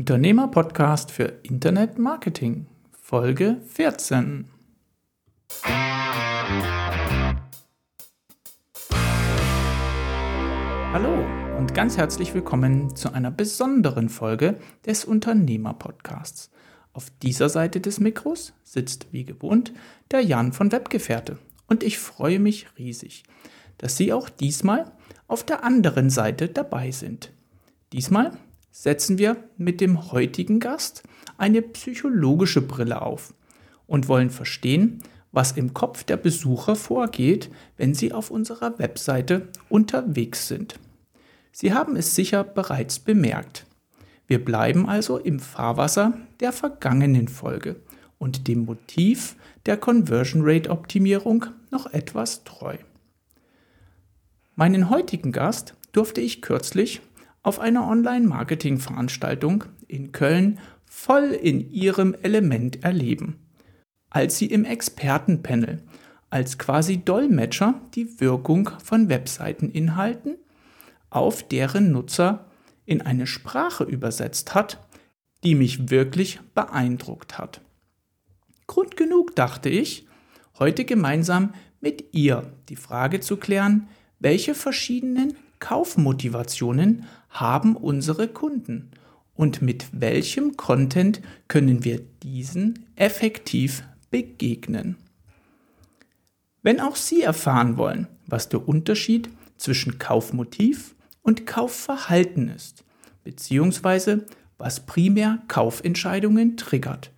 Unternehmer-Podcast für Internet Marketing, Folge 14. Hallo und ganz herzlich willkommen zu einer besonderen Folge des Unternehmer-Podcasts. Auf dieser Seite des Mikros sitzt wie gewohnt der Jan von Webgefährte und ich freue mich riesig, dass Sie auch diesmal auf der anderen Seite dabei sind. Diesmal setzen wir mit dem heutigen Gast eine psychologische Brille auf und wollen verstehen, was im Kopf der Besucher vorgeht, wenn sie auf unserer Webseite unterwegs sind. Sie haben es sicher bereits bemerkt. Wir bleiben also im Fahrwasser der vergangenen Folge und dem Motiv der Conversion Rate Optimierung noch etwas treu. Meinen heutigen Gast durfte ich kürzlich auf einer Online-Marketing-Veranstaltung in Köln voll in ihrem Element erleben, als sie im Expertenpanel als quasi Dolmetscher die Wirkung von Webseiteninhalten auf deren Nutzer in eine Sprache übersetzt hat, die mich wirklich beeindruckt hat. Grund genug, dachte ich, heute gemeinsam mit ihr die Frage zu klären, welche verschiedenen Kaufmotivationen haben unsere Kunden und mit welchem Content können wir diesen effektiv begegnen. Wenn auch Sie erfahren wollen, was der Unterschied zwischen Kaufmotiv und Kaufverhalten ist, beziehungsweise was primär Kaufentscheidungen triggert,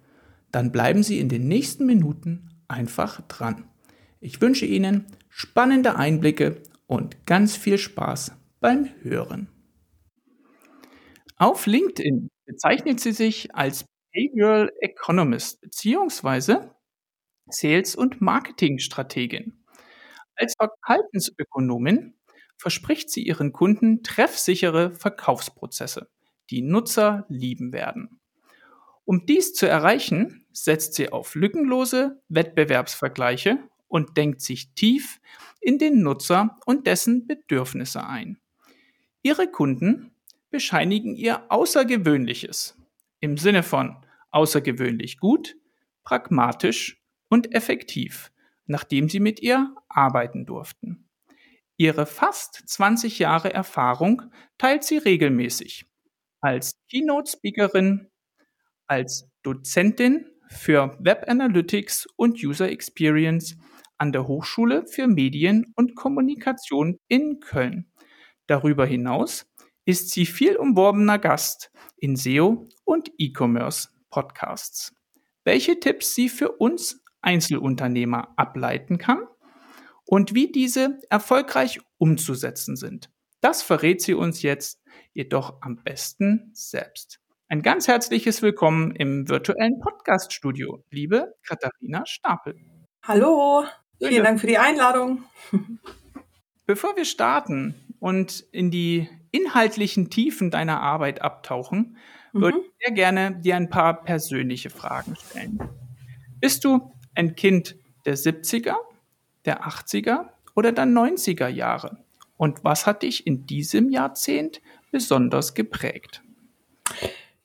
dann bleiben Sie in den nächsten Minuten einfach dran. Ich wünsche Ihnen spannende Einblicke und ganz viel Spaß beim Hören. Auf LinkedIn bezeichnet sie sich als Behavioral Economist bzw. Sales- und Marketingstrategin. Als Verhaltensökonomin verspricht sie ihren Kunden treffsichere Verkaufsprozesse, die Nutzer lieben werden. Um dies zu erreichen, setzt sie auf lückenlose Wettbewerbsvergleiche und denkt sich tief in den Nutzer und dessen Bedürfnisse ein. Ihre Kunden bescheinigen ihr Außergewöhnliches im Sinne von außergewöhnlich gut, pragmatisch und effektiv, nachdem sie mit ihr arbeiten durften. Ihre fast 20 Jahre Erfahrung teilt sie regelmäßig als Keynote-Speakerin, als Dozentin für Web Analytics und User Experience an der Hochschule für Medien und Kommunikation in Köln. Darüber hinaus ist sie viel umworbener Gast in SEO und E-Commerce Podcasts. Welche Tipps sie für uns Einzelunternehmer ableiten kann und wie diese erfolgreich umzusetzen sind. Das verrät sie uns jetzt jedoch am besten selbst. Ein ganz herzliches Willkommen im virtuellen Podcast-Studio, liebe Katharina Stapel. Hallo, Vielen Dank für die Einladung. Bevor wir starten und in die inhaltlichen Tiefen deiner Arbeit abtauchen, mhm. würde ich sehr gerne dir ein paar persönliche Fragen stellen. Bist du ein Kind der 70er, der 80er oder der 90er Jahre? Und was hat dich in diesem Jahrzehnt besonders geprägt?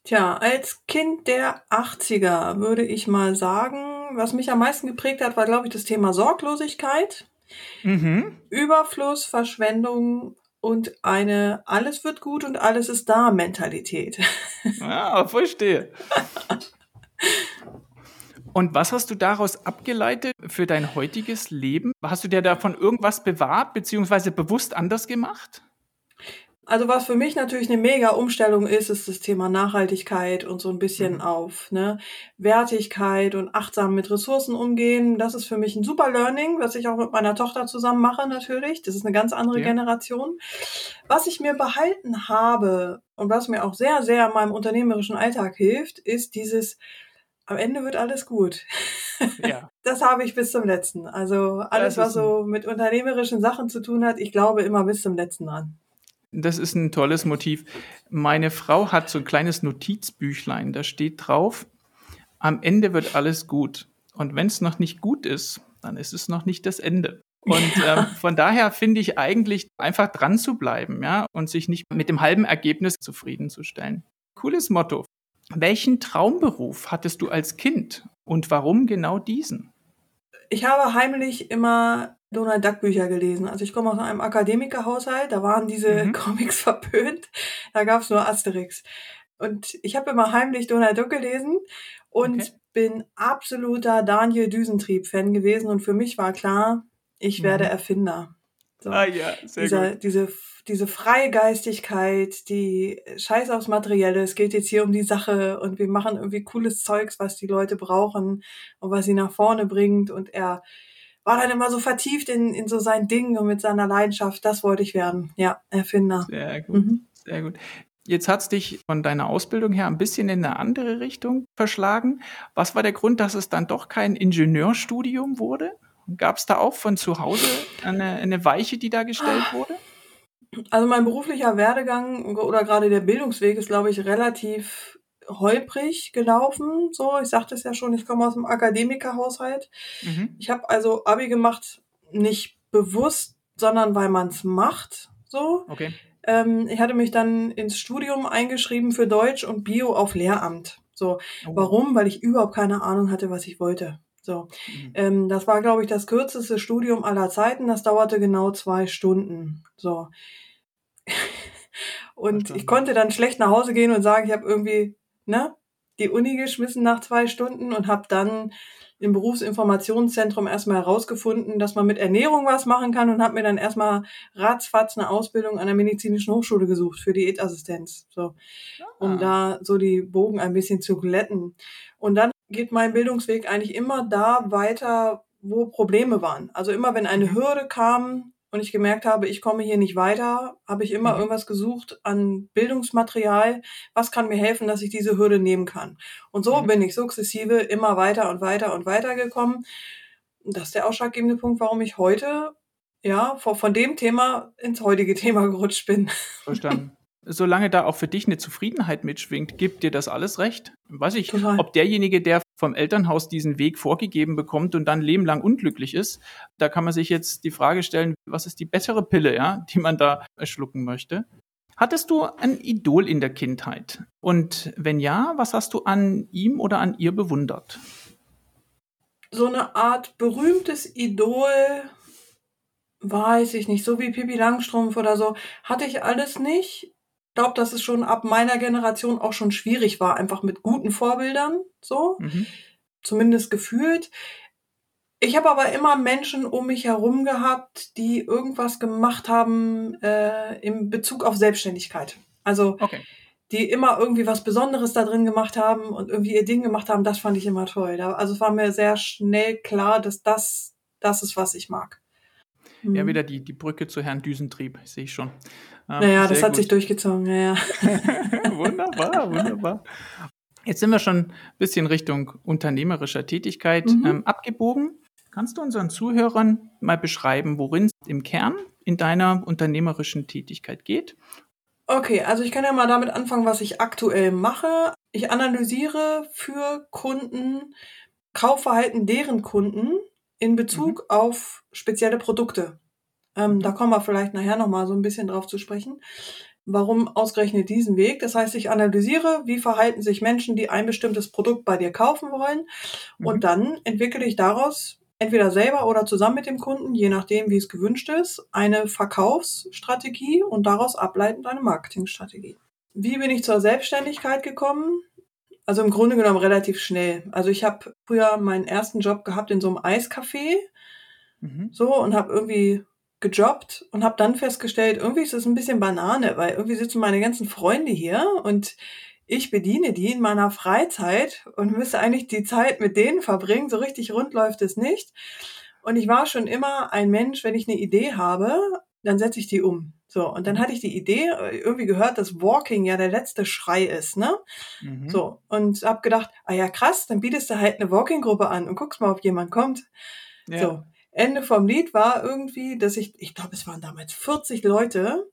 Tja, als Kind der 80er würde ich mal sagen, was mich am meisten geprägt hat, war, glaube ich, das Thema Sorglosigkeit, mhm. Überfluss, Verschwendung und eine alles wird gut und alles ist da Mentalität. Ja, verstehe. Und was hast du daraus abgeleitet für dein heutiges Leben? Hast du dir davon irgendwas bewahrt bzw. bewusst anders gemacht? Also was für mich natürlich eine mega Umstellung ist, ist das Thema Nachhaltigkeit und so ein bisschen mhm. auf ne, Wertigkeit und achtsam mit Ressourcen umgehen. Das ist für mich ein super Learning, was ich auch mit meiner Tochter zusammen mache natürlich. Das ist eine ganz andere ja. Generation. Was ich mir behalten habe und was mir auch sehr, sehr in meinem unternehmerischen Alltag hilft, ist dieses am Ende wird alles gut. Ja. Das habe ich bis zum letzten. Also alles, was so mit unternehmerischen Sachen zu tun hat, ich glaube immer bis zum letzten dran. Das ist ein tolles Motiv. Meine Frau hat so ein kleines Notizbüchlein, da steht drauf, am Ende wird alles gut. Und wenn es noch nicht gut ist, dann ist es noch nicht das Ende. Und ähm, von daher finde ich eigentlich einfach dran zu bleiben, ja, und sich nicht mit dem halben Ergebnis zufriedenzustellen. Cooles Motto. Welchen Traumberuf hattest du als Kind und warum genau diesen? Ich habe heimlich immer Donald Duck Bücher gelesen. Also ich komme aus einem Akademikerhaushalt, da waren diese mhm. Comics verpönt, da gab es nur Asterix. Und ich habe immer heimlich Donald Duck gelesen und okay. bin absoluter Daniel Düsentrieb-Fan gewesen und für mich war klar, ich werde mhm. Erfinder. So. Ah ja, sehr Dieser, gut. Diese, diese freie Geistigkeit, die Scheiß aufs Materielle, es geht jetzt hier um die Sache und wir machen irgendwie cooles Zeugs, was die Leute brauchen und was sie nach vorne bringt und er war dann immer so vertieft in, in so sein Ding und mit seiner Leidenschaft, das wollte ich werden. Ja, Erfinder. Sehr gut, mhm. sehr gut. Jetzt hat es dich von deiner Ausbildung her ein bisschen in eine andere Richtung verschlagen. Was war der Grund, dass es dann doch kein Ingenieurstudium wurde? Gab es da auch von zu Hause eine, eine Weiche, die da gestellt wurde? Also mein beruflicher Werdegang oder gerade der Bildungsweg ist, glaube ich, relativ holprig gelaufen. So, ich sagte es ja schon, ich komme aus einem Akademikerhaushalt. Mhm. Ich habe also Abi gemacht, nicht bewusst, sondern weil man es macht. So. Okay. Ähm, ich hatte mich dann ins Studium eingeschrieben für Deutsch und Bio auf Lehramt. So, oh. warum? Weil ich überhaupt keine Ahnung hatte, was ich wollte. So, mhm. ähm, das war, glaube ich, das kürzeste Studium aller Zeiten. Das dauerte genau zwei Stunden. So. und ich konnte dann schlecht nach Hause gehen und sagen, ich habe irgendwie, ne, die Uni geschmissen nach zwei Stunden und habe dann im Berufsinformationszentrum erstmal herausgefunden, dass man mit Ernährung was machen kann und habe mir dann erstmal ratzfatz eine Ausbildung an der medizinischen Hochschule gesucht für Diätassistenz, so um ah. da so die Bogen ein bisschen zu glätten. Und dann geht mein Bildungsweg eigentlich immer da weiter, wo Probleme waren. Also immer wenn eine Hürde kam und ich gemerkt habe, ich komme hier nicht weiter, habe ich immer mhm. irgendwas gesucht an Bildungsmaterial, was kann mir helfen, dass ich diese Hürde nehmen kann. Und so mhm. bin ich sukzessive immer weiter und weiter und weiter gekommen. das ist der ausschlaggebende Punkt, warum ich heute ja von dem Thema ins heutige Thema gerutscht bin. Verstanden solange da auch für dich eine Zufriedenheit mitschwingt, gibt dir das alles recht. Weiß ich, Total. ob derjenige, der vom Elternhaus diesen Weg vorgegeben bekommt und dann lebenlang unglücklich ist, da kann man sich jetzt die Frage stellen, was ist die bessere Pille, ja, die man da schlucken möchte? Hattest du ein Idol in der Kindheit? Und wenn ja, was hast du an ihm oder an ihr bewundert? So eine Art berühmtes Idol, weiß ich nicht, so wie Pippi Langstrumpf oder so, hatte ich alles nicht glaube, dass es schon ab meiner Generation auch schon schwierig war, einfach mit guten Vorbildern, so. Mhm. Zumindest gefühlt. Ich habe aber immer Menschen um mich herum gehabt, die irgendwas gemacht haben äh, in Bezug auf Selbstständigkeit. Also okay. die immer irgendwie was Besonderes da drin gemacht haben und irgendwie ihr Ding gemacht haben. Das fand ich immer toll. Also es war mir sehr schnell klar, dass das das ist, was ich mag. Ja, mhm. wieder die, die Brücke zu Herrn Düsentrieb, sehe ich schon. Ähm, naja, das hat gut. sich durchgezogen, ja, ja. wunderbar, wunderbar. Jetzt sind wir schon ein bisschen Richtung unternehmerischer Tätigkeit mhm. ähm, abgebogen. Kannst du unseren Zuhörern mal beschreiben, worin es im Kern in deiner unternehmerischen Tätigkeit geht? Okay, also ich kann ja mal damit anfangen, was ich aktuell mache. Ich analysiere für Kunden Kaufverhalten deren Kunden in Bezug mhm. auf spezielle Produkte. Ähm, da kommen wir vielleicht nachher nochmal so ein bisschen drauf zu sprechen. Warum ausgerechnet diesen Weg? Das heißt, ich analysiere, wie verhalten sich Menschen, die ein bestimmtes Produkt bei dir kaufen wollen. Mhm. Und dann entwickle ich daraus entweder selber oder zusammen mit dem Kunden, je nachdem, wie es gewünscht ist, eine Verkaufsstrategie und daraus ableitend eine Marketingstrategie. Wie bin ich zur Selbstständigkeit gekommen? Also im Grunde genommen relativ schnell. Also ich habe früher meinen ersten Job gehabt in so einem Eiscafé. Mhm. So und habe irgendwie gejobbt und habe dann festgestellt, irgendwie ist das ein bisschen Banane, weil irgendwie sitzen meine ganzen Freunde hier und ich bediene die in meiner Freizeit und müsste eigentlich die Zeit mit denen verbringen. So richtig rund läuft es nicht. Und ich war schon immer ein Mensch, wenn ich eine Idee habe, dann setze ich die um. So, und dann hatte ich die Idee, irgendwie gehört, dass Walking ja der letzte Schrei ist, ne? Mhm. So, und hab gedacht, ah ja, krass, dann bietest du halt eine Walking-Gruppe an und guckst mal, ob jemand kommt. Ja. So, Ende vom Lied war irgendwie, dass ich, ich glaube, es waren damals 40 Leute,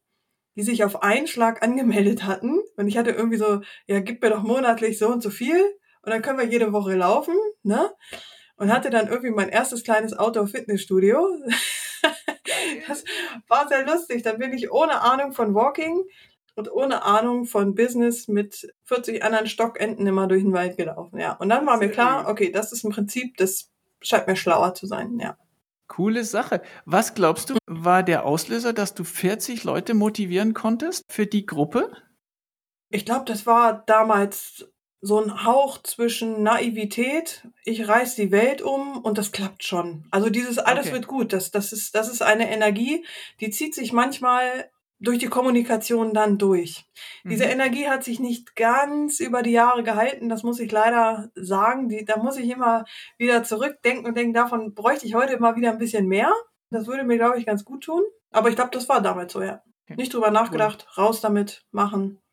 die sich auf einen Schlag angemeldet hatten. Und ich hatte irgendwie so, ja, gib mir doch monatlich so und so viel. Und dann können wir jede Woche laufen, ne? Und hatte dann irgendwie mein erstes kleines Outdoor-Fitnessstudio. das war sehr lustig. Dann bin ich ohne Ahnung von Walking und ohne Ahnung von Business mit 40 anderen Stockenten immer durch den Wald gelaufen. Ja, und dann war mir klar, okay, das ist im Prinzip, das scheint mir schlauer zu sein. Ja. Coole Sache. Was glaubst du, war der Auslöser, dass du 40 Leute motivieren konntest für die Gruppe? Ich glaube, das war damals so ein Hauch zwischen Naivität, ich reiß die Welt um und das klappt schon. Also dieses alles okay. wird gut, das, das, ist, das ist eine Energie, die zieht sich manchmal durch die Kommunikation dann durch. Mhm. Diese Energie hat sich nicht ganz über die Jahre gehalten, das muss ich leider sagen. Die, da muss ich immer wieder zurückdenken und denken, davon bräuchte ich heute mal wieder ein bisschen mehr. Das würde mir, glaube ich, ganz gut tun. Aber ich glaube, das war damals so, ja. Okay. Nicht drüber nachgedacht, cool. raus damit, machen.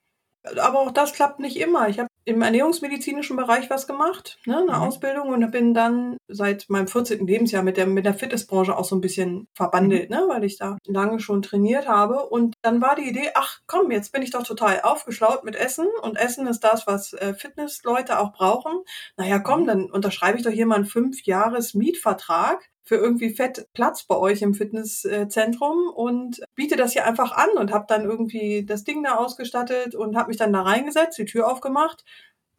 Aber auch das klappt nicht immer. Ich habe im ernährungsmedizinischen Bereich was gemacht, ne, eine mhm. Ausbildung und bin dann seit meinem 14. Lebensjahr mit der, mit der Fitnessbranche auch so ein bisschen verbandelt, mhm. ne, weil ich da lange schon trainiert habe. Und dann war die Idee, ach komm, jetzt bin ich doch total aufgeschlaut mit Essen und Essen ist das, was äh, Fitnessleute auch brauchen. Naja, komm, mhm. dann unterschreibe ich doch hier mal einen fünf Jahres Mietvertrag für irgendwie fett Platz bei euch im Fitnesszentrum und biete das hier einfach an und habe dann irgendwie das Ding da ausgestattet und habe mich dann da reingesetzt, die Tür aufgemacht,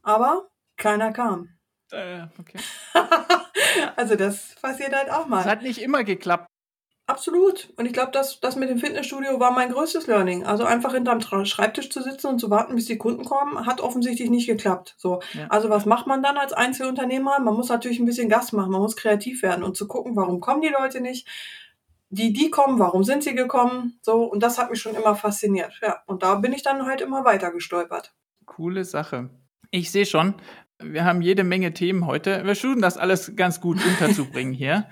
aber keiner kam. Äh, okay. also das passiert halt auch mal. Es hat nicht immer geklappt. Absolut. Und ich glaube, das, das mit dem Fitnessstudio war mein größtes Learning. Also einfach hinterm Schreibtisch zu sitzen und zu warten, bis die Kunden kommen, hat offensichtlich nicht geklappt. So. Ja. Also was macht man dann als Einzelunternehmer? Man muss natürlich ein bisschen Gas machen, man muss kreativ werden und zu gucken, warum kommen die Leute nicht? Die, die kommen, warum sind sie gekommen? So, und das hat mich schon immer fasziniert. Ja. Und da bin ich dann halt immer weiter gestolpert. Coole Sache. Ich sehe schon, wir haben jede Menge Themen heute. Wir versuchen das alles ganz gut unterzubringen hier.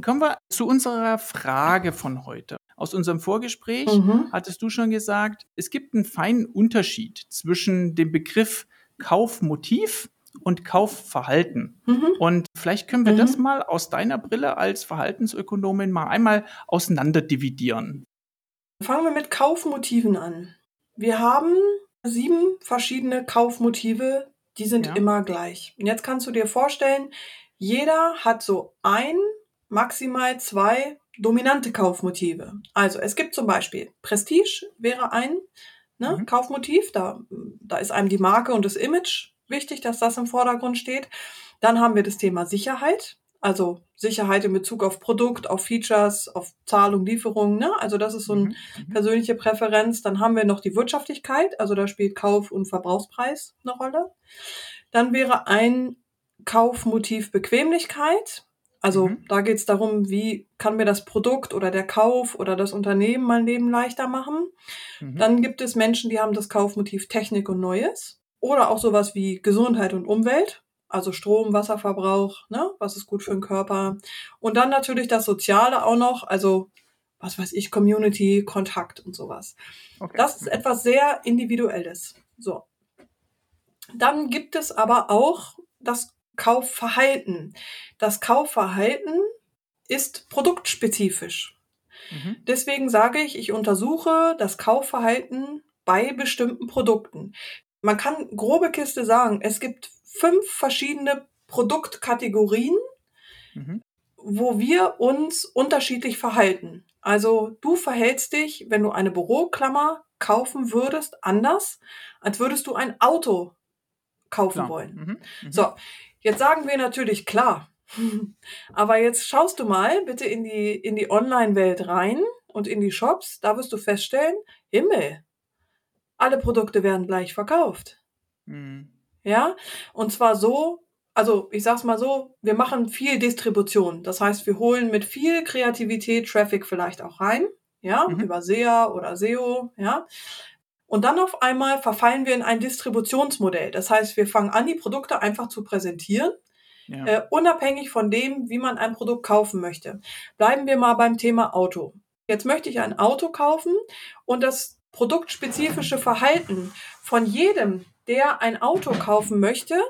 Kommen wir zu unserer Frage von heute. Aus unserem Vorgespräch mhm. hattest du schon gesagt, es gibt einen feinen Unterschied zwischen dem Begriff Kaufmotiv und Kaufverhalten. Mhm. Und vielleicht können wir mhm. das mal aus deiner Brille als Verhaltensökonomin mal einmal auseinanderdividieren. Fangen wir mit Kaufmotiven an. Wir haben sieben verschiedene Kaufmotive, die sind ja. immer gleich. Und jetzt kannst du dir vorstellen, jeder hat so ein maximal zwei dominante Kaufmotive. Also es gibt zum Beispiel Prestige wäre ein ne, mhm. Kaufmotiv, da, da ist einem die Marke und das Image wichtig, dass das im Vordergrund steht. Dann haben wir das Thema Sicherheit, also Sicherheit in Bezug auf Produkt, auf Features, auf Zahlung, Lieferung. Ne? Also das ist so eine mhm. mhm. persönliche Präferenz. Dann haben wir noch die Wirtschaftlichkeit, also da spielt Kauf- und Verbrauchspreis eine Rolle. Dann wäre ein Kaufmotiv Bequemlichkeit. Also mhm. da geht es darum, wie kann mir das Produkt oder der Kauf oder das Unternehmen mein Leben leichter machen. Mhm. Dann gibt es Menschen, die haben das Kaufmotiv Technik und Neues. Oder auch sowas wie Gesundheit und Umwelt. Also Strom, Wasserverbrauch, ne? was ist gut für den Körper. Und dann natürlich das Soziale auch noch, also was weiß ich, Community, Kontakt und sowas. Okay. Das ist etwas sehr Individuelles. So. Dann gibt es aber auch das Kaufverhalten. Das Kaufverhalten ist produktspezifisch. Mhm. Deswegen sage ich, ich untersuche das Kaufverhalten bei bestimmten Produkten. Man kann grobe Kiste sagen, es gibt fünf verschiedene Produktkategorien, mhm. wo wir uns unterschiedlich verhalten. Also du verhältst dich, wenn du eine Büroklammer kaufen würdest, anders, als würdest du ein Auto kaufen klar. wollen. Mhm. Mhm. So, Jetzt sagen wir natürlich klar. Aber jetzt schaust du mal bitte in die, in die Online-Welt rein und in die Shops. Da wirst du feststellen, Himmel, alle Produkte werden gleich verkauft. Mhm. Ja, und zwar so, also ich sag's mal so, wir machen viel Distribution. Das heißt, wir holen mit viel Kreativität Traffic vielleicht auch rein. Ja, mhm. über SEA oder SEO, ja. Und dann auf einmal verfallen wir in ein Distributionsmodell. Das heißt, wir fangen an, die Produkte einfach zu präsentieren, ja. äh, unabhängig von dem, wie man ein Produkt kaufen möchte. Bleiben wir mal beim Thema Auto. Jetzt möchte ich ein Auto kaufen und das produktspezifische Verhalten von jedem, der ein Auto kaufen möchte,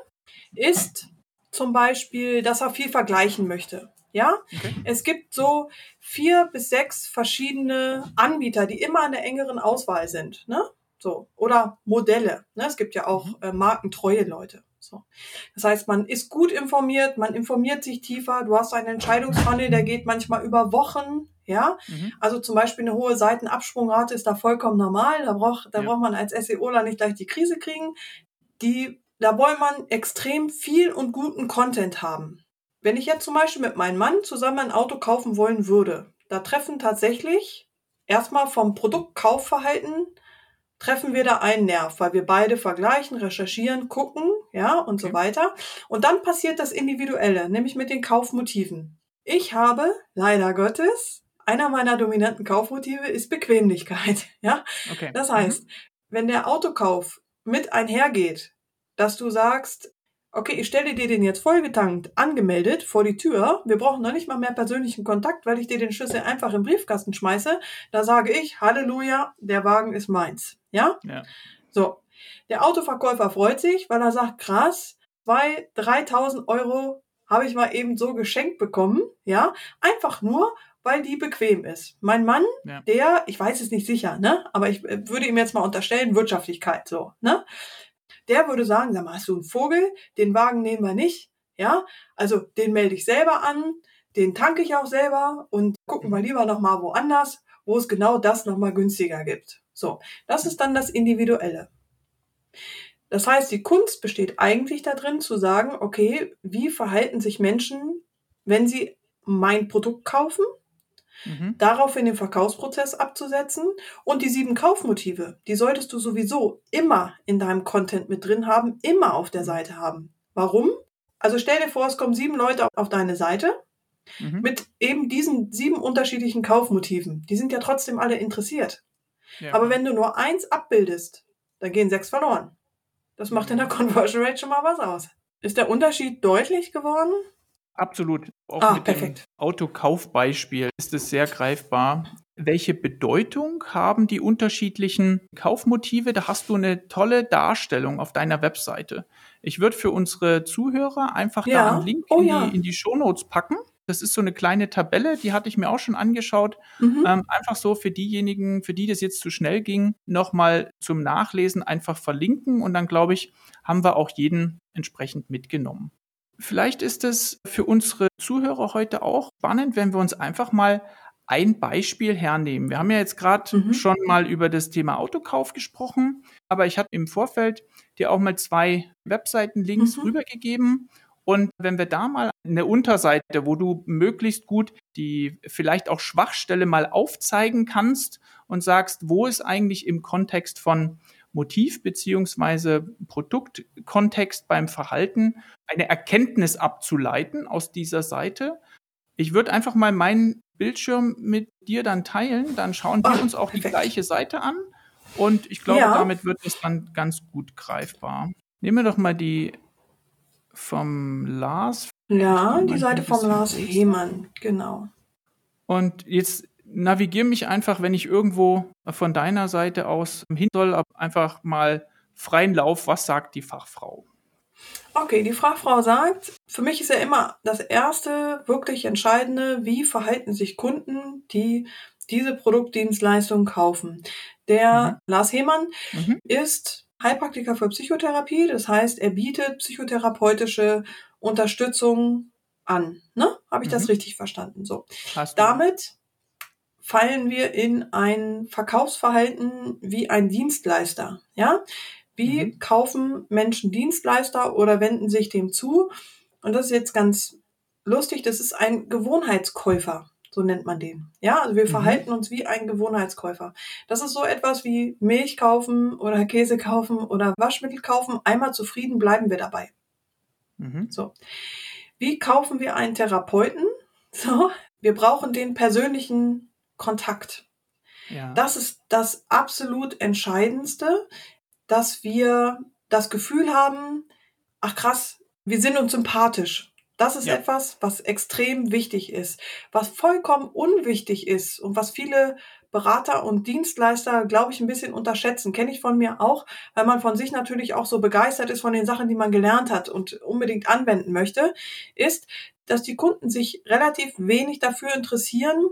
ist zum Beispiel, dass er viel vergleichen möchte. Ja, okay. es gibt so vier bis sechs verschiedene Anbieter, die immer in der engeren Auswahl sind. Ne? So. Oder Modelle. Ne? Es gibt ja auch mhm. äh, markentreue Leute. So. Das heißt, man ist gut informiert, man informiert sich tiefer, du hast einen Entscheidungsfunnel, der geht manchmal über Wochen, Ja, mhm. also zum Beispiel eine hohe Seitenabsprungrate ist da vollkommen normal. Da braucht, da ja. braucht man als SEOler nicht gleich die Krise kriegen. Die, da wollen man extrem viel und guten Content haben. Wenn ich jetzt zum Beispiel mit meinem Mann zusammen ein Auto kaufen wollen würde, da treffen tatsächlich erstmal vom Produktkaufverhalten treffen wir da einen Nerv, weil wir beide vergleichen, recherchieren, gucken, ja, und okay. so weiter. Und dann passiert das Individuelle, nämlich mit den Kaufmotiven. Ich habe, leider Gottes, einer meiner dominanten Kaufmotive ist Bequemlichkeit, ja. Okay. Das heißt, mhm. wenn der Autokauf mit einhergeht, dass du sagst, okay, ich stelle dir den jetzt vollgetankt angemeldet vor die Tür. Wir brauchen noch nicht mal mehr persönlichen Kontakt, weil ich dir den Schlüssel einfach im Briefkasten schmeiße. Da sage ich, Halleluja, der Wagen ist meins. Ja? Ja. So. Der Autoverkäufer freut sich, weil er sagt, krass, zwei, 3000 Euro habe ich mal eben so geschenkt bekommen. Ja? Einfach nur, weil die bequem ist. Mein Mann, ja. der, ich weiß es nicht sicher, ne, aber ich äh, würde ihm jetzt mal unterstellen, Wirtschaftlichkeit, so, ne? Der würde sagen, sag mal, hast du einen Vogel? Den Wagen nehmen wir nicht. Ja, also den melde ich selber an, den tanke ich auch selber und gucken wir lieber nochmal woanders, wo es genau das nochmal günstiger gibt. So, das ist dann das Individuelle. Das heißt, die Kunst besteht eigentlich darin zu sagen, okay, wie verhalten sich Menschen, wenn sie mein Produkt kaufen mhm. darauf in den Verkaufsprozess abzusetzen. Und die sieben Kaufmotive, die solltest du sowieso immer in deinem Content mit drin haben, immer auf der Seite haben. Warum? Also stell dir vor, es kommen sieben Leute auf deine Seite mhm. mit eben diesen sieben unterschiedlichen Kaufmotiven. Die sind ja trotzdem alle interessiert. Ja. Aber wenn du nur eins abbildest, dann gehen sechs verloren. Das macht in der Conversion Rate schon mal was aus. Ist der Unterschied deutlich geworden? Absolut. Auch ah, mit perfekt. dem Autokaufbeispiel ist es sehr greifbar. Welche Bedeutung haben die unterschiedlichen Kaufmotive? Da hast du eine tolle Darstellung auf deiner Webseite. Ich würde für unsere Zuhörer einfach ja. da einen Link oh, in, die, in die Shownotes packen. Das ist so eine kleine Tabelle, die hatte ich mir auch schon angeschaut. Mhm. Ähm, einfach so für diejenigen, für die das jetzt zu schnell ging, nochmal zum Nachlesen einfach verlinken und dann glaube ich, haben wir auch jeden entsprechend mitgenommen. Vielleicht ist es für unsere Zuhörer heute auch spannend, wenn wir uns einfach mal ein Beispiel hernehmen. Wir haben ja jetzt gerade mhm. schon mal über das Thema Autokauf gesprochen, aber ich habe im Vorfeld dir auch mal zwei Webseiten-Links mhm. rübergegeben. Und wenn wir da mal eine Unterseite, wo du möglichst gut die vielleicht auch Schwachstelle mal aufzeigen kannst und sagst, wo ist eigentlich im Kontext von Motiv beziehungsweise Produktkontext beim Verhalten eine Erkenntnis abzuleiten aus dieser Seite. Ich würde einfach mal meinen Bildschirm mit dir dann teilen, dann schauen wir oh, uns auch perfekt. die gleiche Seite an und ich glaube, ja. damit wird es dann ganz gut greifbar. Nehmen wir doch mal die vom Lars. Ja, die Seite vom Lars Hemann, genau. Und jetzt navigiere mich einfach, wenn ich irgendwo von deiner Seite aus hin soll, einfach mal freien Lauf. Was sagt die Fachfrau? Okay, die Fachfrau sagt, für mich ist ja immer das erste wirklich entscheidende, wie verhalten sich Kunden, die diese Produktdienstleistung kaufen. Der mhm. Lars Hemann mhm. ist Heilpraktiker für Psychotherapie, das heißt, er bietet psychotherapeutische Unterstützung an. Ne? Habe ich mhm. das richtig verstanden? So. Damit fallen wir in ein Verkaufsverhalten wie ein Dienstleister. Ja, wie mhm. kaufen Menschen Dienstleister oder wenden sich dem zu? Und das ist jetzt ganz lustig. Das ist ein Gewohnheitskäufer. So nennt man den. Ja, also wir mhm. verhalten uns wie ein Gewohnheitskäufer. Das ist so etwas wie Milch kaufen oder Käse kaufen oder Waschmittel kaufen. Einmal zufrieden bleiben wir dabei. Mhm. So. Wie kaufen wir einen Therapeuten? So. Wir brauchen den persönlichen Kontakt. Ja. Das ist das absolut Entscheidendste, dass wir das Gefühl haben, ach krass, wir sind uns sympathisch. Das ist ja. etwas, was extrem wichtig ist. Was vollkommen unwichtig ist und was viele Berater und Dienstleister, glaube ich, ein bisschen unterschätzen. Kenne ich von mir auch, weil man von sich natürlich auch so begeistert ist von den Sachen, die man gelernt hat und unbedingt anwenden möchte, ist, dass die Kunden sich relativ wenig dafür interessieren,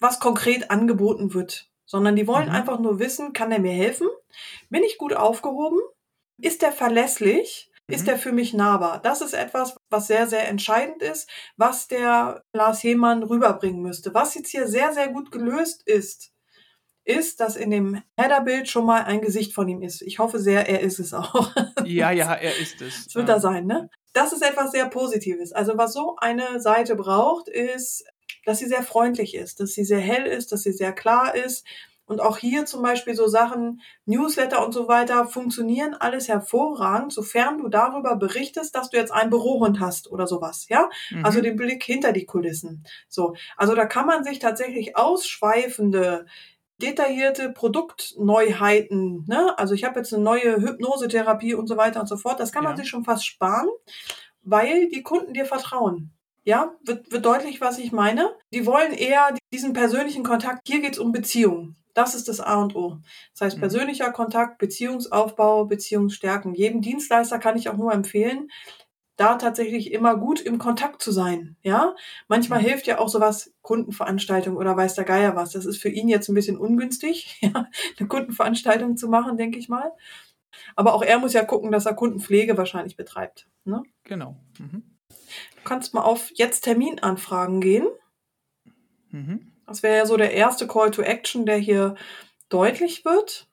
was konkret angeboten wird, sondern die wollen mhm. einfach nur wissen, kann er mir helfen? Bin ich gut aufgehoben? Ist der verlässlich? ist der für mich nahbar? Das ist etwas, was sehr, sehr entscheidend ist, was der Lars Hemann rüberbringen müsste. Was jetzt hier sehr, sehr gut gelöst ist, ist, dass in dem Header-Bild schon mal ein Gesicht von ihm ist. Ich hoffe sehr, er ist es auch. Ja, ja, er ist es. Das wird er sein, ne? Das ist etwas sehr Positives. Also was so eine Seite braucht, ist, dass sie sehr freundlich ist, dass sie sehr hell ist, dass sie sehr klar ist. Und auch hier zum Beispiel so Sachen, Newsletter und so weiter, funktionieren alles hervorragend, sofern du darüber berichtest, dass du jetzt einen Bürohund hast oder sowas, ja? Mhm. Also den Blick hinter die Kulissen. So. Also da kann man sich tatsächlich ausschweifende detaillierte Produktneuheiten, ne? Also ich habe jetzt eine neue Hypnosetherapie und so weiter und so fort. Das kann man ja. sich schon fast sparen, weil die Kunden dir vertrauen. Ja, wird, wird deutlich, was ich meine. Die wollen eher diesen persönlichen Kontakt. Hier geht's um Beziehungen. Das ist das A und O. Das heißt, mhm. persönlicher Kontakt, Beziehungsaufbau, Beziehungsstärken. Jedem Dienstleister kann ich auch nur empfehlen, da tatsächlich immer gut im Kontakt zu sein. Ja, manchmal mhm. hilft ja auch sowas Kundenveranstaltung oder weiß der Geier was. Das ist für ihn jetzt ein bisschen ungünstig, ja, eine Kundenveranstaltung zu machen, denke ich mal. Aber auch er muss ja gucken, dass er Kundenpflege wahrscheinlich betreibt. Ne? Genau. Mhm. Du kannst mal auf jetzt Terminanfragen gehen. Mhm. Das wäre ja so der erste Call to Action, der hier deutlich wird.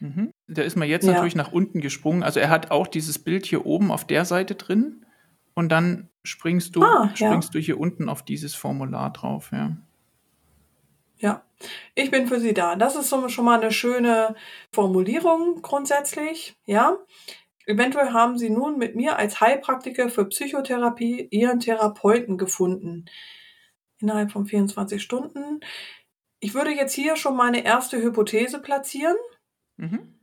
Mhm. Der ist mal jetzt ja. natürlich nach unten gesprungen. Also er hat auch dieses Bild hier oben auf der Seite drin und dann springst du, ah, springst ja. du hier unten auf dieses Formular drauf, ja. Ja, ich bin für Sie da. Das ist schon mal eine schöne Formulierung grundsätzlich, ja. Eventuell haben Sie nun mit mir als Heilpraktiker für Psychotherapie Ihren Therapeuten gefunden. Innerhalb von 24 Stunden. Ich würde jetzt hier schon meine erste Hypothese platzieren. Mhm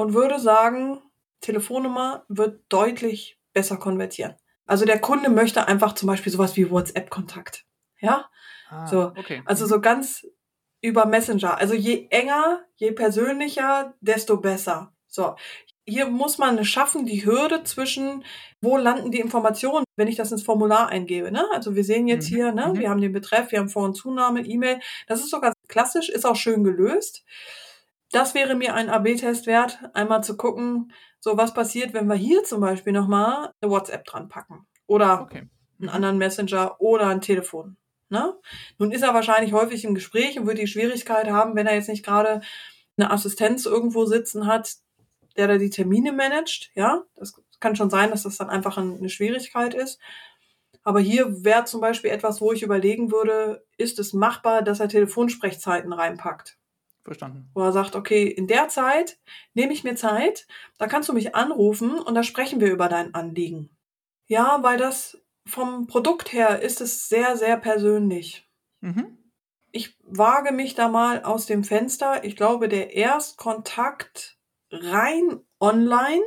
und würde sagen, Telefonnummer wird deutlich besser konvertieren. Also der Kunde möchte einfach zum Beispiel sowas wie WhatsApp-Kontakt. Ja? Ah, so, okay. Also so ganz über Messenger. Also je enger, je persönlicher, desto besser. So. Hier muss man schaffen, die Hürde zwischen, wo landen die Informationen, wenn ich das ins Formular eingebe. Ne? Also wir sehen jetzt mhm. hier, ne, mhm. wir haben den Betreff, wir haben Vor- und Zunahme, E-Mail. Das ist so ganz klassisch, ist auch schön gelöst das wäre mir ein AB-Test wert, einmal zu gucken, so was passiert, wenn wir hier zum Beispiel nochmal eine WhatsApp dran packen. Oder okay. einen anderen Messenger oder ein Telefon. Ne? Nun ist er wahrscheinlich häufig im Gespräch und wird die Schwierigkeit haben, wenn er jetzt nicht gerade eine Assistenz irgendwo sitzen hat, der da die Termine managt. Ja, das kann schon sein, dass das dann einfach eine Schwierigkeit ist. Aber hier wäre zum Beispiel etwas, wo ich überlegen würde, ist es machbar, dass er Telefonsprechzeiten reinpackt? Verstanden. Wo er sagt, okay, in der Zeit nehme ich mir Zeit, da kannst du mich anrufen und da sprechen wir über dein Anliegen. Ja, weil das vom Produkt her ist es sehr, sehr persönlich. Mhm. Ich wage mich da mal aus dem Fenster. Ich glaube, der Erstkontakt rein online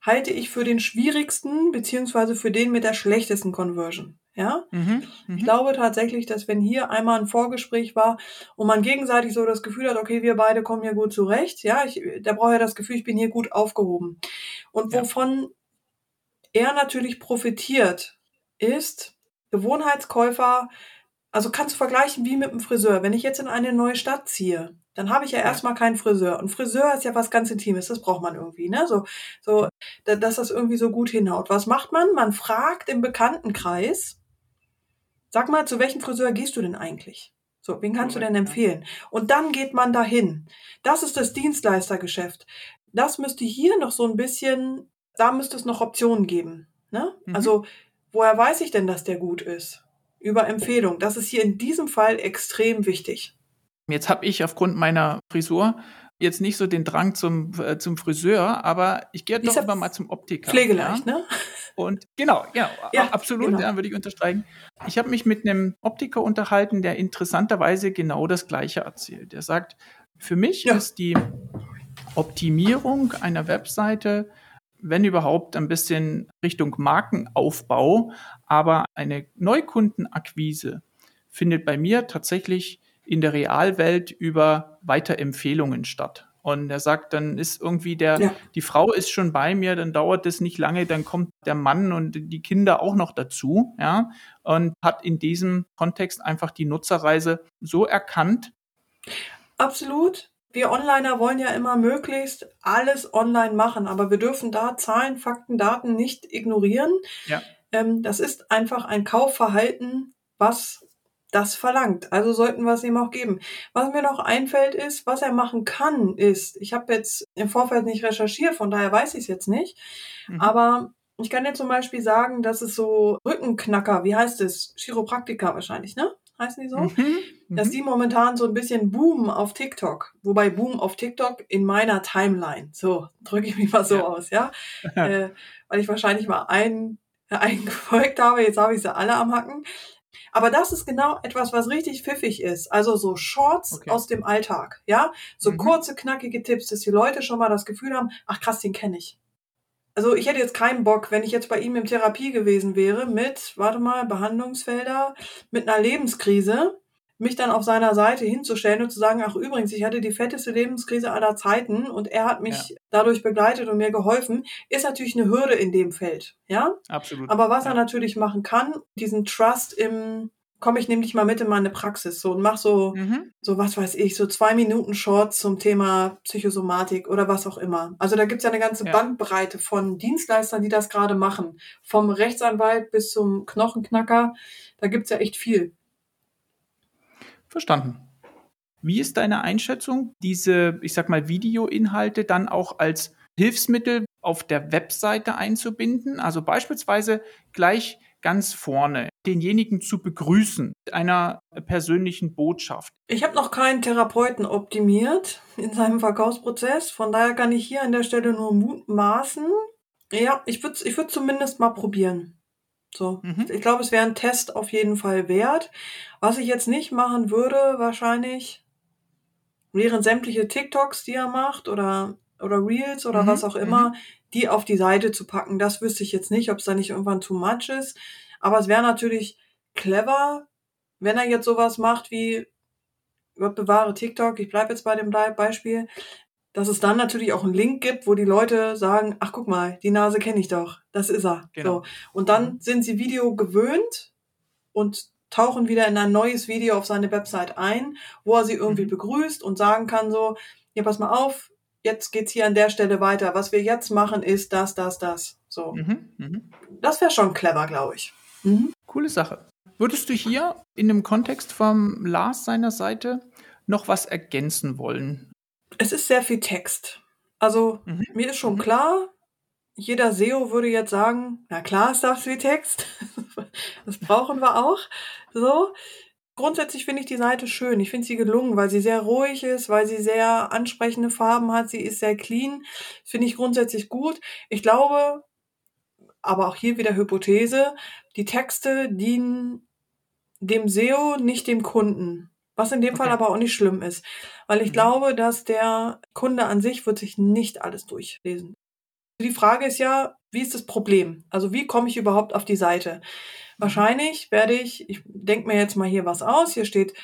halte ich für den schwierigsten, beziehungsweise für den mit der schlechtesten Conversion. Ja, mhm, ich mhm. glaube tatsächlich, dass wenn hier einmal ein Vorgespräch war und man gegenseitig so das Gefühl hat, okay, wir beide kommen hier gut zurecht, ja, ich, der braucht ja das Gefühl, ich bin hier gut aufgehoben. Und wovon ja. er natürlich profitiert, ist Gewohnheitskäufer, also kannst du vergleichen wie mit einem Friseur. Wenn ich jetzt in eine neue Stadt ziehe, dann habe ich ja, erstmal keinen Friseur. Und Friseur ist ja was ganz Intimes, das braucht man irgendwie, ne? So, so, dass das irgendwie so gut hinhaut. Was macht man? Man fragt im Bekanntenkreis, Sag mal, zu welchem Friseur gehst du denn eigentlich? So, wen kannst du denn empfehlen? Und dann geht man dahin. Das ist das Dienstleistergeschäft. Das müsste hier noch so ein bisschen, da müsste es noch Optionen geben. Ne? Mhm. Also, woher weiß ich denn, dass der gut ist? Über Empfehlung. Das ist hier in diesem Fall extrem wichtig. Jetzt habe ich aufgrund meiner Frisur jetzt nicht so den Drang zum, äh, zum Friseur, aber ich gehe doch immer mal zum Optiker. Pflegeleicht, ja? ne? Und genau, ja, ja absolut, genau. ja, würde ich unterstreichen. Ich habe mich mit einem Optiker unterhalten, der interessanterweise genau das Gleiche erzählt. Er sagt, für mich ja. ist die Optimierung einer Webseite, wenn überhaupt, ein bisschen Richtung Markenaufbau, aber eine Neukundenakquise findet bei mir tatsächlich in der Realwelt über Weiterempfehlungen statt. Und er sagt, dann ist irgendwie der, ja. die Frau ist schon bei mir, dann dauert es nicht lange, dann kommt der Mann und die Kinder auch noch dazu, ja, und hat in diesem Kontext einfach die Nutzerreise so erkannt. Absolut. wir Onliner wollen ja immer möglichst alles online machen, aber wir dürfen da Zahlen, Fakten, Daten nicht ignorieren. Ja. Ähm, das ist einfach ein Kaufverhalten, was das verlangt. Also sollten wir es ihm auch geben. Was mir noch einfällt ist, was er machen kann, ist, ich habe jetzt im Vorfeld nicht recherchiert, von daher weiß ich es jetzt nicht, mhm. aber ich kann dir zum Beispiel sagen, dass es so Rückenknacker, wie heißt es? Chiropraktiker wahrscheinlich, ne? Heißen die so? Mhm. Dass mhm. die momentan so ein bisschen boomen auf TikTok. Wobei Boom auf TikTok in meiner Timeline. So, drücke ich mich mal so ja. aus, ja? äh, weil ich wahrscheinlich mal einen, einen gefolgt habe, jetzt habe ich sie alle am Hacken. Aber das ist genau etwas, was richtig pfiffig ist. Also so Shorts okay. aus dem Alltag, ja? So mhm. kurze, knackige Tipps, dass die Leute schon mal das Gefühl haben, ach krass, den kenne ich. Also ich hätte jetzt keinen Bock, wenn ich jetzt bei ihm in Therapie gewesen wäre mit, warte mal, Behandlungsfelder, mit einer Lebenskrise, mich dann auf seiner Seite hinzustellen und zu sagen, ach übrigens, ich hatte die fetteste Lebenskrise aller Zeiten und er hat mich ja. dadurch begleitet und mir geholfen, ist natürlich eine Hürde in dem Feld, ja? Absolut. Aber was ja. er natürlich machen kann, diesen Trust im komm, ich nehme dich mal mit in meine Praxis so und mach so, mhm. so was weiß ich, so zwei Minuten Shorts zum Thema Psychosomatik oder was auch immer. Also da gibt's ja eine ganze ja. Bandbreite von Dienstleistern, die das gerade machen. Vom Rechtsanwalt bis zum Knochenknacker. Da gibt's ja echt viel. Verstanden. Wie ist deine Einschätzung, diese, ich sag mal, Videoinhalte dann auch als Hilfsmittel auf der Webseite einzubinden? Also beispielsweise gleich ganz vorne, denjenigen zu begrüßen mit einer persönlichen Botschaft. Ich habe noch keinen Therapeuten optimiert in seinem Verkaufsprozess, von daher kann ich hier an der Stelle nur mutmaßen. Ja, ich würde ich würd zumindest mal probieren. So, mhm. ich glaube, es wäre ein Test auf jeden Fall wert. Was ich jetzt nicht machen würde, wahrscheinlich wären sämtliche TikToks, die er macht oder oder Reels oder mhm. was auch immer, mhm die auf die Seite zu packen. Das wüsste ich jetzt nicht, ob es da nicht irgendwann too much ist. Aber es wäre natürlich clever, wenn er jetzt sowas macht wie Gott bewahre TikTok, ich bleibe jetzt bei dem Beispiel, dass es dann natürlich auch einen Link gibt, wo die Leute sagen, ach guck mal, die Nase kenne ich doch, das ist er. Genau. So. Und dann mhm. sind sie Video gewöhnt und tauchen wieder in ein neues Video auf seine Website ein, wo er sie irgendwie mhm. begrüßt und sagen kann so, ja, pass mal auf, jetzt geht's hier an der Stelle weiter. Was wir jetzt machen, ist das, das, das. So. Mhm, mh. Das wäre schon clever, glaube ich. Mhm. Coole Sache. Würdest du hier in dem Kontext vom Lars seiner Seite noch was ergänzen wollen? Es ist sehr viel Text. Also mhm. mir ist schon mhm. klar, jeder SEO würde jetzt sagen, na klar ist das viel Text. das brauchen wir auch. So grundsätzlich finde ich die Seite schön. Ich finde sie gelungen, weil sie sehr ruhig ist, weil sie sehr ansprechende Farben hat. Sie ist sehr clean. Finde ich grundsätzlich gut. Ich glaube, aber auch hier wieder Hypothese, die Texte dienen dem SEO, nicht dem Kunden. Was in dem okay. Fall aber auch nicht schlimm ist. Weil ich mhm. glaube, dass der Kunde an sich wird sich nicht alles durchlesen. Die Frage ist ja, wie ist das Problem? Also wie komme ich überhaupt auf die Seite? Wahrscheinlich werde ich, ich denke mir jetzt mal hier was aus, hier steht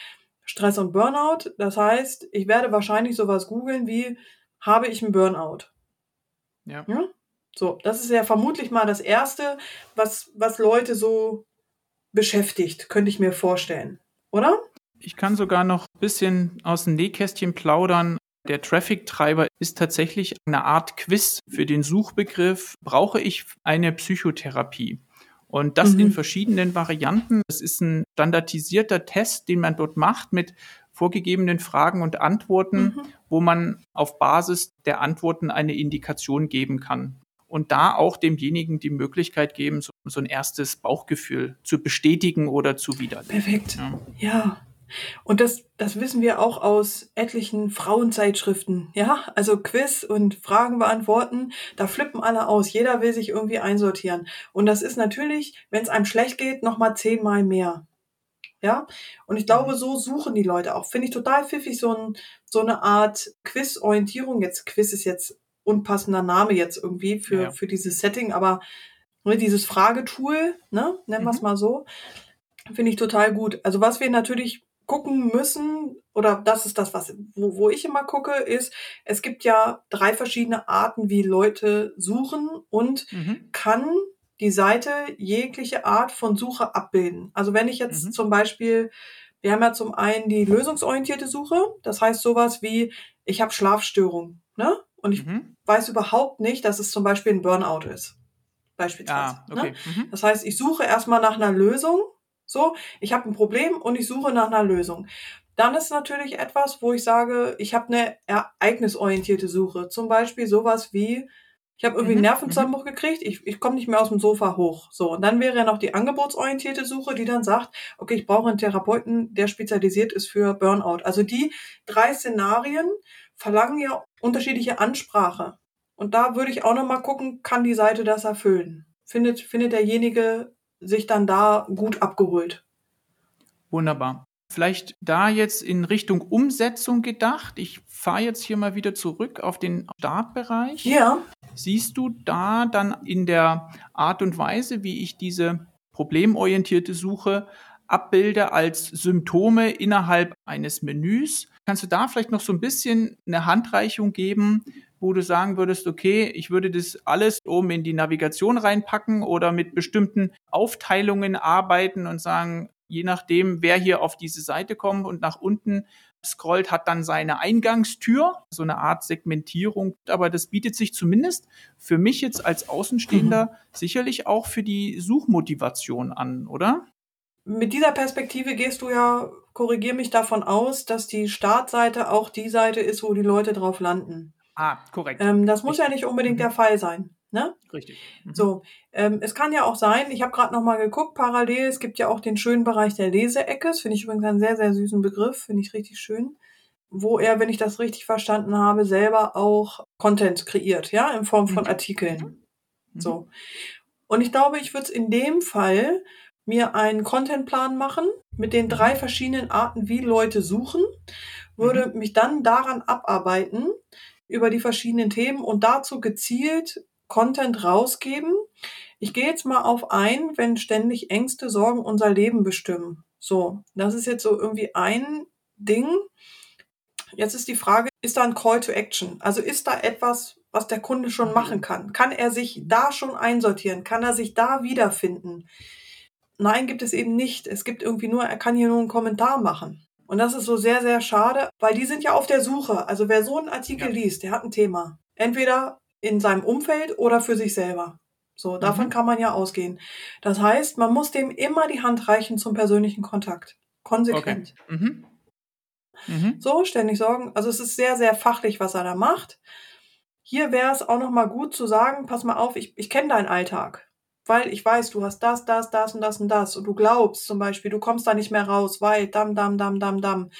Stress und Burnout. Das heißt, ich werde wahrscheinlich sowas googeln wie, habe ich einen Burnout? Ja. ja. So, das ist ja vermutlich mal das Erste, was, was Leute so beschäftigt, könnte ich mir vorstellen. Oder? Ich kann sogar noch ein bisschen aus dem Nähkästchen plaudern. Der Traffic-Treiber ist tatsächlich eine Art Quiz für den Suchbegriff, brauche ich eine Psychotherapie? Und das mhm. in verschiedenen Varianten. Es ist ein standardisierter Test, den man dort macht mit vorgegebenen Fragen und Antworten, mhm. wo man auf Basis der Antworten eine Indikation geben kann. Und da auch demjenigen die Möglichkeit geben, so, so ein erstes Bauchgefühl zu bestätigen oder zu widerlegen. Perfekt. Ja. ja. Und das, das wissen wir auch aus etlichen Frauenzeitschriften. Ja, also Quiz und Fragen beantworten, da flippen alle aus. Jeder will sich irgendwie einsortieren. Und das ist natürlich, wenn es einem schlecht geht, nochmal zehnmal mehr. Ja, und ich glaube, mhm. so suchen die Leute auch. Finde ich total pfiffig, so, ein, so eine Art Quiz-Orientierung. Jetzt, Quiz ist jetzt unpassender Name jetzt irgendwie für, ja. für dieses Setting, aber ne, dieses Fragetool, ne, nennen wir es mhm. mal so, finde ich total gut. Also was wir natürlich gucken müssen, oder das ist das, was, wo, wo ich immer gucke, ist, es gibt ja drei verschiedene Arten, wie Leute suchen und mhm. kann die Seite jegliche Art von Suche abbilden. Also wenn ich jetzt mhm. zum Beispiel Wir haben ja zum einen die lösungsorientierte Suche, das heißt sowas wie, ich habe Schlafstörungen, ne? Und ich mhm. weiß überhaupt nicht, dass es zum Beispiel ein Burnout ist. Beispielsweise. Ah, okay. ne? Das heißt, ich suche erstmal nach einer Lösung. So, ich habe ein Problem und ich suche nach einer Lösung. Dann ist natürlich etwas, wo ich sage, ich habe eine ereignisorientierte Suche. Zum Beispiel sowas wie, ich habe irgendwie mhm. einen Nervenzusammenbruch mhm. gekriegt, ich, ich komme nicht mehr aus dem Sofa hoch. So, und dann wäre ja noch die angebotsorientierte Suche, die dann sagt, okay, ich brauche einen Therapeuten, der spezialisiert ist für Burnout. Also die drei Szenarien verlangen ja unterschiedliche Ansprache. Und da würde ich auch noch mal gucken, kann die Seite das erfüllen? Findet, findet derjenige sich dann da gut abgeholt? Wunderbar. Vielleicht da jetzt in Richtung Umsetzung gedacht. Ich fahre jetzt hier mal wieder zurück auf den Startbereich. Ja. Siehst du da dann in der Art und Weise, wie ich diese problemorientierte Suche abbilde als Symptome innerhalb eines Menüs? Kannst du da vielleicht noch so ein bisschen eine Handreichung geben, wo du sagen würdest, okay, ich würde das alles oben in die Navigation reinpacken oder mit bestimmten Aufteilungen arbeiten und sagen, je nachdem, wer hier auf diese Seite kommt und nach unten scrollt, hat dann seine Eingangstür, so eine Art Segmentierung. Aber das bietet sich zumindest für mich jetzt als Außenstehender mhm. sicherlich auch für die Suchmotivation an, oder? Mit dieser Perspektive gehst du ja, korrigier mich davon aus, dass die Startseite auch die Seite ist, wo die Leute drauf landen. Ah, korrekt. Ähm, das muss ja nicht unbedingt mhm. der Fall sein. Ne? Richtig. Mhm. So, ähm, es kann ja auch sein, ich habe gerade noch mal geguckt, parallel, es gibt ja auch den schönen Bereich der Leseecke, das finde ich übrigens einen sehr, sehr süßen Begriff, finde ich richtig schön, wo er, wenn ich das richtig verstanden habe, selber auch Content kreiert, ja, in Form von mhm. Artikeln. Mhm. So. Und ich glaube, ich würde es in dem Fall mir einen Contentplan machen mit den drei mhm. verschiedenen Arten, wie Leute suchen, würde mhm. mich dann daran abarbeiten, über die verschiedenen Themen und dazu gezielt Content rausgeben. Ich gehe jetzt mal auf ein, wenn ständig Ängste, Sorgen unser Leben bestimmen. So, das ist jetzt so irgendwie ein Ding. Jetzt ist die Frage, ist da ein Call to Action? Also ist da etwas, was der Kunde schon mhm. machen kann? Kann er sich da schon einsortieren? Kann er sich da wiederfinden? Nein, gibt es eben nicht. Es gibt irgendwie nur, er kann hier nur einen Kommentar machen. Und das ist so sehr, sehr schade, weil die sind ja auf der Suche. Also wer so einen Artikel ja. liest, der hat ein Thema. Entweder in seinem Umfeld oder für sich selber. So, davon mhm. kann man ja ausgehen. Das heißt, man muss dem immer die Hand reichen zum persönlichen Kontakt. Konsequent. Okay. Mhm. Mhm. So, ständig sorgen. Also es ist sehr, sehr fachlich, was er da macht. Hier wäre es auch nochmal gut zu sagen, pass mal auf, ich, ich kenne deinen Alltag. Weil ich weiß, du hast das, das, das und das und das. Und du glaubst zum Beispiel, du kommst da nicht mehr raus, weil dam, dam, dam, dam, dam.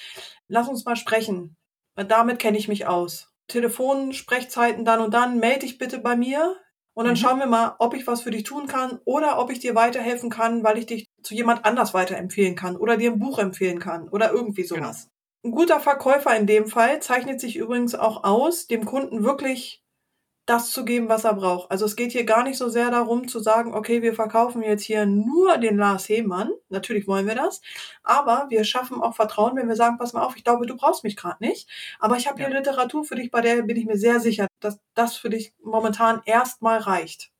Lass uns mal sprechen. Damit kenne ich mich aus. Telefonsprechzeiten dann und dann, melde dich bitte bei mir und dann mhm. schauen wir mal, ob ich was für dich tun kann oder ob ich dir weiterhelfen kann, weil ich dich zu jemand anders weiterempfehlen kann oder dir ein Buch empfehlen kann oder irgendwie genau. sowas. Genau. Ein guter Verkäufer in dem Fall zeichnet sich übrigens auch aus, dem Kunden wirklich das zu geben, was er braucht. Also es geht hier gar nicht so sehr darum zu sagen, okay, wir verkaufen jetzt hier nur den Lars Hehmann. Natürlich wollen wir das. Aber wir schaffen auch Vertrauen, wenn wir sagen, pass mal auf, ich glaube, du brauchst mich gerade nicht. Aber ich habe ja. hier Literatur für dich, bei der bin ich mir sehr sicher, dass das für dich momentan erstmal reicht.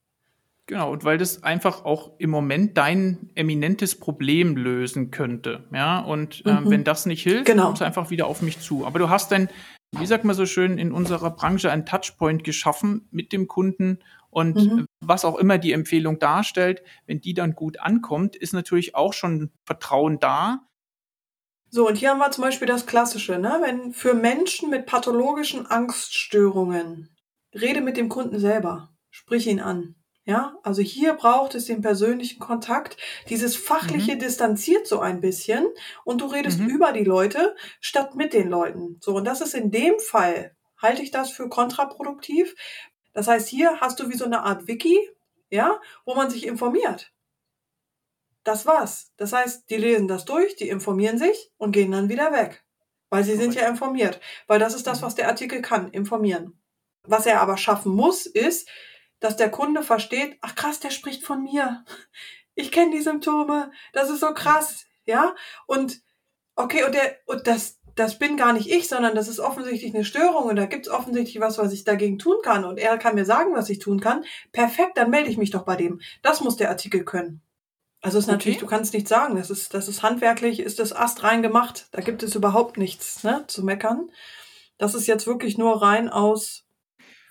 Genau, und weil das einfach auch im Moment dein eminentes Problem lösen könnte. Ja, und äh, mhm. wenn das nicht hilft, genau. kommst du einfach wieder auf mich zu. Aber du hast dann wie sagt man so schön, in unserer Branche ein Touchpoint geschaffen mit dem Kunden. Und mhm. was auch immer die Empfehlung darstellt, wenn die dann gut ankommt, ist natürlich auch schon Vertrauen da. So, und hier haben wir zum Beispiel das Klassische, ne? Wenn für Menschen mit pathologischen Angststörungen, rede mit dem Kunden selber, sprich ihn an. Ja, also hier braucht es den persönlichen Kontakt. Dieses fachliche mhm. distanziert so ein bisschen und du redest mhm. über die Leute statt mit den Leuten. So, und das ist in dem Fall, halte ich das für kontraproduktiv. Das heißt, hier hast du wie so eine Art Wiki, ja, wo man sich informiert. Das war's. Das heißt, die lesen das durch, die informieren sich und gehen dann wieder weg. Weil sie sind ja informiert. Weil das ist das, mhm. was der Artikel kann, informieren. Was er aber schaffen muss, ist, dass der Kunde versteht, ach krass, der spricht von mir. Ich kenne die Symptome, das ist so krass, ja? Und okay, und der und das das bin gar nicht ich, sondern das ist offensichtlich eine Störung und da gibt es offensichtlich was, was ich dagegen tun kann und er kann mir sagen, was ich tun kann. Perfekt, dann melde ich mich doch bei dem. Das muss der Artikel können. Also ist natürlich, okay. du kannst nicht sagen, das ist, das ist handwerklich, ist das astrein gemacht. Da gibt es überhaupt nichts ne, zu meckern. Das ist jetzt wirklich nur rein aus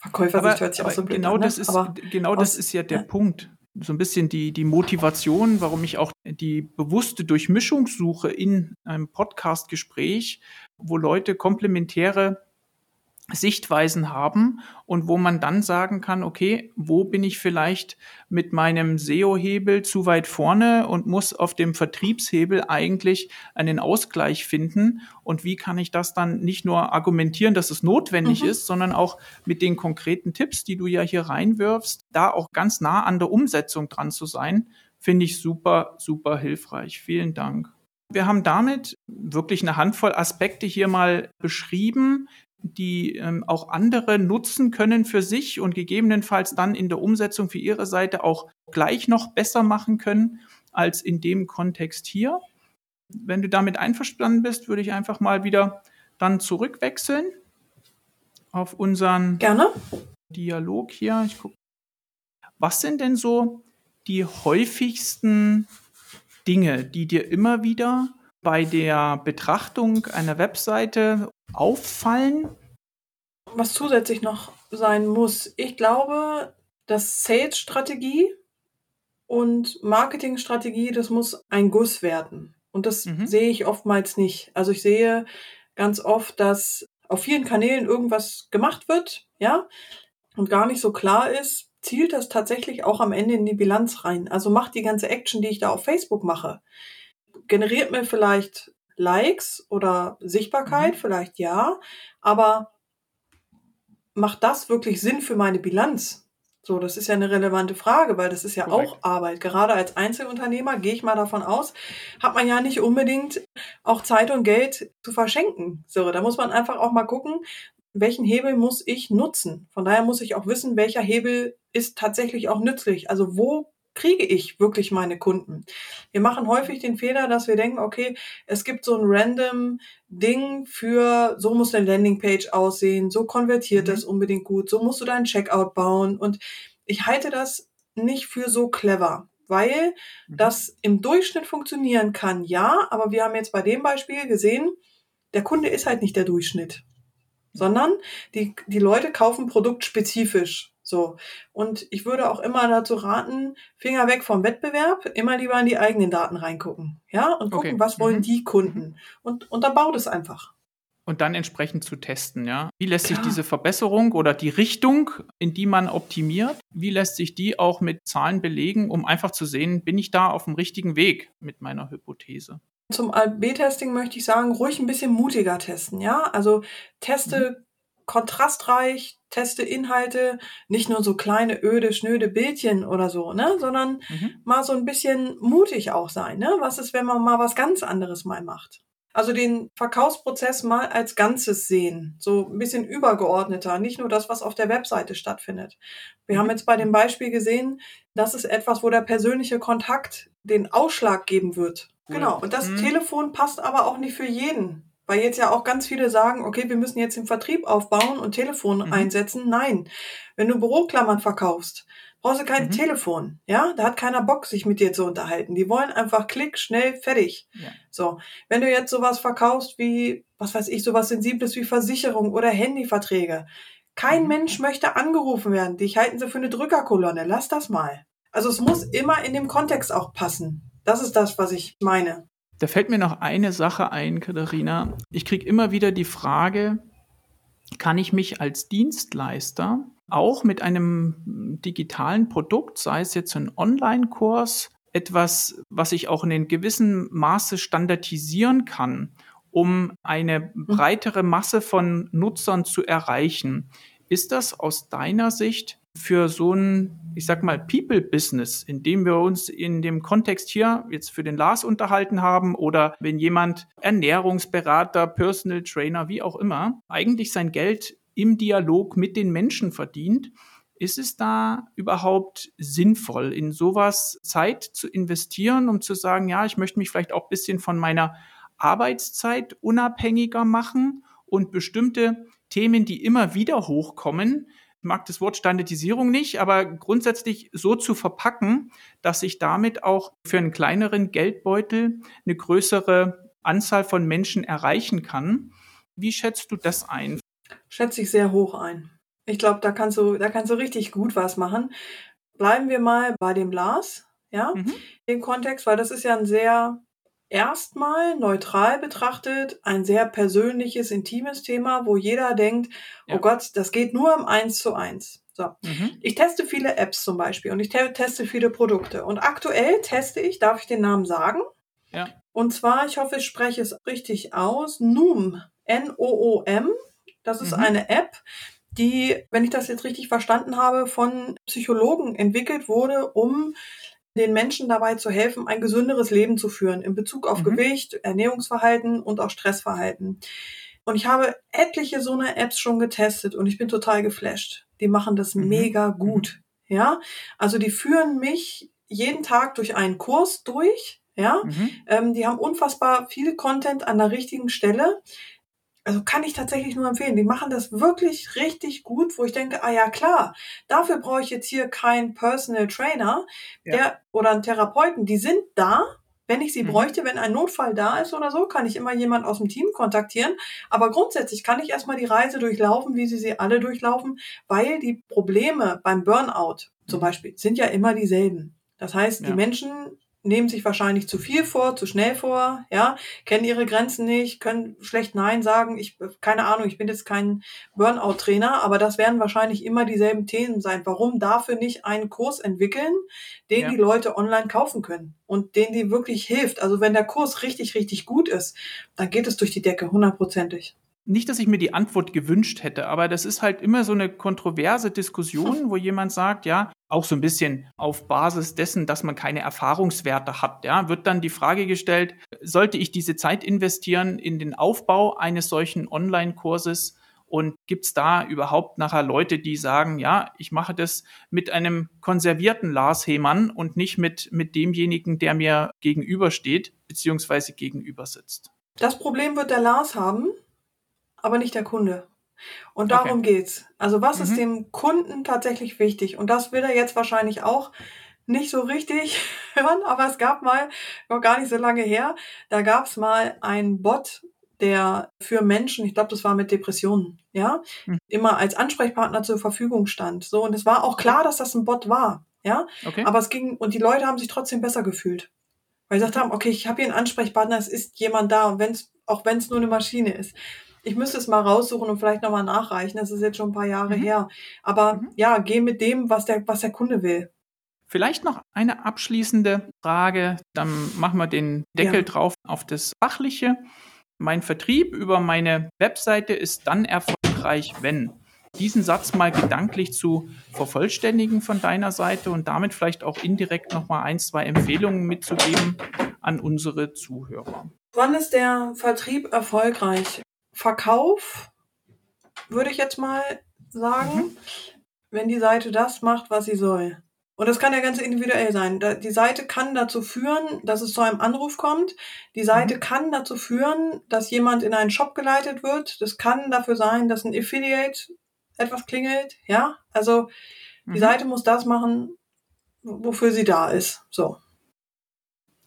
Verkäufersicht hört sich auch so blöd genau an. Ne? Das ist, aber genau das ist ja der ja. Punkt. So ein bisschen die, die Motivation, warum ich auch die bewusste Durchmischung suche in einem Podcast-Gespräch, wo Leute komplementäre Sichtweisen haben und wo man dann sagen kann, okay, wo bin ich vielleicht mit meinem SEO-Hebel zu weit vorne und muss auf dem Vertriebshebel eigentlich einen Ausgleich finden und wie kann ich das dann nicht nur argumentieren, dass es notwendig mhm. ist, sondern auch mit den konkreten Tipps, die du ja hier reinwirfst, da auch ganz nah an der Umsetzung dran zu sein, finde ich super, super hilfreich. Vielen Dank. Wir haben damit wirklich eine Handvoll Aspekte hier mal beschrieben, die ähm, auch andere nutzen können für sich und gegebenenfalls dann in der Umsetzung für ihre Seite auch gleich noch besser machen können als in dem Kontext hier. Wenn du damit einverstanden bist, würde ich einfach mal wieder dann zurückwechseln auf unseren Gerne. Dialog hier. Ich guck. Was sind denn so die häufigsten Dinge, die dir immer wieder bei der Betrachtung einer Webseite auffallen? Was zusätzlich noch sein muss, ich glaube, dass Sales-Strategie und Marketing-Strategie, das muss ein Guss werden. Und das mhm. sehe ich oftmals nicht. Also ich sehe ganz oft, dass auf vielen Kanälen irgendwas gemacht wird, ja, und gar nicht so klar ist, zielt das tatsächlich auch am Ende in die Bilanz rein. Also macht die ganze Action, die ich da auf Facebook mache, generiert mir vielleicht Likes oder Sichtbarkeit, mhm. vielleicht ja, aber macht das wirklich Sinn für meine Bilanz? So, das ist ja eine relevante Frage, weil das ist ja Korrekt. auch Arbeit. Gerade als Einzelunternehmer gehe ich mal davon aus, hat man ja nicht unbedingt auch Zeit und Geld zu verschenken. So, da muss man einfach auch mal gucken, welchen Hebel muss ich nutzen. Von daher muss ich auch wissen, welcher Hebel ist tatsächlich auch nützlich. Also wo kriege ich wirklich meine Kunden? Wir machen häufig den Fehler, dass wir denken, okay, es gibt so ein random Ding für, so muss eine Landingpage aussehen, so konvertiert mhm. das unbedingt gut, so musst du deinen Checkout bauen. Und ich halte das nicht für so clever, weil mhm. das im Durchschnitt funktionieren kann, ja, aber wir haben jetzt bei dem Beispiel gesehen, der Kunde ist halt nicht der Durchschnitt, sondern die, die Leute kaufen produktspezifisch. So. Und ich würde auch immer dazu raten, Finger weg vom Wettbewerb, immer lieber in die eigenen Daten reingucken. Ja, und gucken, okay. was wollen mhm. die Kunden. Und, und dann baut es einfach. Und dann entsprechend zu testen, ja. Wie lässt Klar. sich diese Verbesserung oder die Richtung, in die man optimiert, wie lässt sich die auch mit Zahlen belegen, um einfach zu sehen, bin ich da auf dem richtigen Weg mit meiner Hypothese? Zum A-B-Testing möchte ich sagen, ruhig ein bisschen mutiger testen, ja. Also teste mhm kontrastreich, teste Inhalte, nicht nur so kleine, öde, schnöde Bildchen oder so, ne, sondern mhm. mal so ein bisschen mutig auch sein, ne? Was ist, wenn man mal was ganz anderes mal macht? Also den Verkaufsprozess mal als Ganzes sehen, so ein bisschen übergeordneter, nicht nur das, was auf der Webseite stattfindet. Wir mhm. haben jetzt bei dem Beispiel gesehen, das ist etwas, wo der persönliche Kontakt den Ausschlag geben wird. Cool. Genau. Und das mhm. Telefon passt aber auch nicht für jeden. Weil jetzt ja auch ganz viele sagen, okay, wir müssen jetzt den Vertrieb aufbauen und Telefon mhm. einsetzen. Nein, wenn du Büroklammern verkaufst, brauchst du kein mhm. Telefon. Ja, da hat keiner Bock, sich mit dir zu unterhalten. Die wollen einfach klick, schnell, fertig. Ja. So, wenn du jetzt sowas verkaufst wie, was weiß ich, sowas Sensibles wie Versicherung oder Handyverträge. Kein mhm. Mensch möchte angerufen werden. Dich halten sie für eine Drückerkolonne. Lass das mal. Also es muss immer in dem Kontext auch passen. Das ist das, was ich meine. Da fällt mir noch eine Sache ein, Katharina. Ich kriege immer wieder die Frage, kann ich mich als Dienstleister auch mit einem digitalen Produkt, sei es jetzt ein Online-Kurs, etwas, was ich auch in einem gewissen Maße standardisieren kann, um eine breitere Masse von Nutzern zu erreichen. Ist das aus deiner Sicht für so ein, ich sag mal, People-Business, in dem wir uns in dem Kontext hier jetzt für den Lars unterhalten haben oder wenn jemand Ernährungsberater, Personal Trainer, wie auch immer, eigentlich sein Geld im Dialog mit den Menschen verdient, ist es da überhaupt sinnvoll, in sowas Zeit zu investieren, um zu sagen, ja, ich möchte mich vielleicht auch ein bisschen von meiner Arbeitszeit unabhängiger machen und bestimmte Themen, die immer wieder hochkommen, mag das Wort Standardisierung nicht, aber grundsätzlich so zu verpacken, dass ich damit auch für einen kleineren Geldbeutel eine größere Anzahl von Menschen erreichen kann. Wie schätzt du das ein? Schätze ich sehr hoch ein. Ich glaube, da kannst du, da kannst du richtig gut was machen. Bleiben wir mal bei dem Glas, ja, mhm. den Kontext, weil das ist ja ein sehr erstmal neutral betrachtet ein sehr persönliches, intimes Thema, wo jeder denkt, oh ja. oh Gott, das geht nur im Eins zu eins. So. Mhm. Ich teste viele Apps zum Beispiel und ich te teste viele Produkte. Und aktuell teste ich, darf ich den Namen sagen? Ja. Und zwar, ich hoffe, ich spreche es richtig aus, Noom. N-O-O-M. Das ist mhm. eine App, die, wenn ich das jetzt richtig verstanden habe, von Psychologen entwickelt wurde, um den Menschen dabei zu helfen, ein gesünderes Leben zu führen in Bezug auf mhm. Gewicht, Ernährungsverhalten und auch Stressverhalten. Und ich habe etliche so eine Apps schon getestet und ich bin total geflasht. Die machen das mhm. mega mhm. gut. Ja, also die führen mich jeden Tag durch einen Kurs durch. Ja, mhm. ähm, die haben unfassbar viel Content an der richtigen Stelle also kann ich tatsächlich nur empfehlen. Die machen das wirklich richtig gut, wo ich denke, ah ja klar, dafür brauche ich jetzt hier keinen Personal Trainer, der ja. oder einen Therapeuten. Die sind da, wenn ich sie mhm. bräuchte, wenn ein Notfall da ist oder so, kann ich immer jemand aus dem Team kontaktieren. Aber grundsätzlich kann ich erstmal die Reise durchlaufen, wie sie sie alle durchlaufen, weil die Probleme beim Burnout zum mhm. Beispiel sind ja immer dieselben. Das heißt, ja. die Menschen nehmen sich wahrscheinlich zu viel vor, zu schnell vor, ja, kennen ihre Grenzen nicht, können schlecht Nein sagen. Ich, keine Ahnung, ich bin jetzt kein Burnout-Trainer, aber das werden wahrscheinlich immer dieselben Themen sein. Warum dafür nicht einen Kurs entwickeln, den ja. die Leute online kaufen können und den die wirklich hilft? Also wenn der Kurs richtig, richtig gut ist, dann geht es durch die Decke, hundertprozentig nicht, dass ich mir die Antwort gewünscht hätte, aber das ist halt immer so eine kontroverse Diskussion, wo jemand sagt, ja, auch so ein bisschen auf Basis dessen, dass man keine Erfahrungswerte hat, ja, wird dann die Frage gestellt, sollte ich diese Zeit investieren in den Aufbau eines solchen Online-Kurses? Und gibt es da überhaupt nachher Leute, die sagen, ja, ich mache das mit einem konservierten Lars Hemann und nicht mit, mit demjenigen, der mir gegenübersteht, beziehungsweise gegenüber sitzt? Das Problem wird der Lars haben, aber nicht der Kunde. Und darum okay. geht's. Also was mhm. ist dem Kunden tatsächlich wichtig? Und das will er jetzt wahrscheinlich auch nicht so richtig hören, aber es gab mal, noch gar nicht so lange her, da gab es mal einen Bot, der für Menschen, ich glaube, das war mit Depressionen, ja, mhm. immer als Ansprechpartner zur Verfügung stand. So, und es war auch klar, dass das ein Bot war, ja. Okay. Aber es ging, und die Leute haben sich trotzdem besser gefühlt. Weil sie gesagt haben, okay, ich habe hier einen Ansprechpartner, es ist jemand da, und wenn's, auch wenn es nur eine Maschine ist. Ich müsste es mal raussuchen und vielleicht nochmal nachreichen. Das ist jetzt schon ein paar Jahre mhm. her. Aber mhm. ja, geh mit dem, was der, was der Kunde will. Vielleicht noch eine abschließende Frage. Dann machen wir den Deckel ja. drauf auf das Fachliche. Mein Vertrieb über meine Webseite ist dann erfolgreich, wenn diesen Satz mal gedanklich zu vervollständigen von deiner Seite und damit vielleicht auch indirekt nochmal ein, zwei Empfehlungen mitzugeben an unsere Zuhörer. Wann ist der Vertrieb erfolgreich? Verkauf, würde ich jetzt mal sagen, mhm. wenn die Seite das macht, was sie soll. Und das kann ja ganz individuell sein. Die Seite kann dazu führen, dass es zu einem Anruf kommt. Die Seite mhm. kann dazu führen, dass jemand in einen Shop geleitet wird. Das kann dafür sein, dass ein Affiliate etwas klingelt. Ja, also die mhm. Seite muss das machen, wofür sie da ist. So.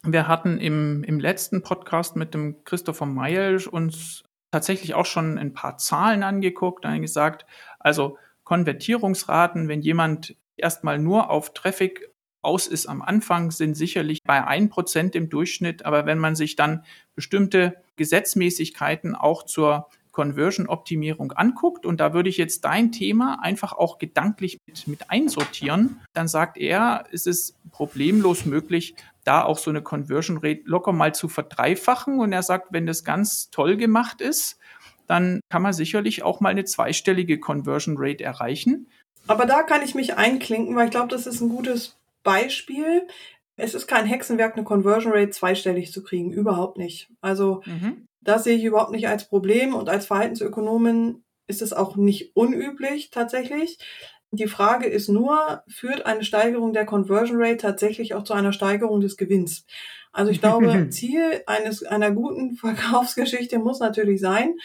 Wir hatten im, im letzten Podcast mit dem Christopher Meyer uns tatsächlich auch schon ein paar Zahlen angeguckt und gesagt, also Konvertierungsraten, wenn jemand erstmal nur auf Traffic aus ist am Anfang, sind sicherlich bei ein Prozent im Durchschnitt. Aber wenn man sich dann bestimmte Gesetzmäßigkeiten auch zur Conversion-Optimierung anguckt, und da würde ich jetzt dein Thema einfach auch gedanklich mit, mit einsortieren, dann sagt er, es ist problemlos möglich, da auch so eine Conversion Rate locker mal zu verdreifachen. Und er sagt, wenn das ganz toll gemacht ist, dann kann man sicherlich auch mal eine zweistellige Conversion Rate erreichen. Aber da kann ich mich einklinken, weil ich glaube, das ist ein gutes Beispiel. Es ist kein Hexenwerk, eine Conversion Rate zweistellig zu kriegen. Überhaupt nicht. Also mhm. Das sehe ich überhaupt nicht als Problem und als Verhaltensökonomin ist es auch nicht unüblich tatsächlich. Die Frage ist nur, führt eine Steigerung der Conversion Rate tatsächlich auch zu einer Steigerung des Gewinns? Also ich glaube, Ziel eines, einer guten Verkaufsgeschichte muss natürlich sein,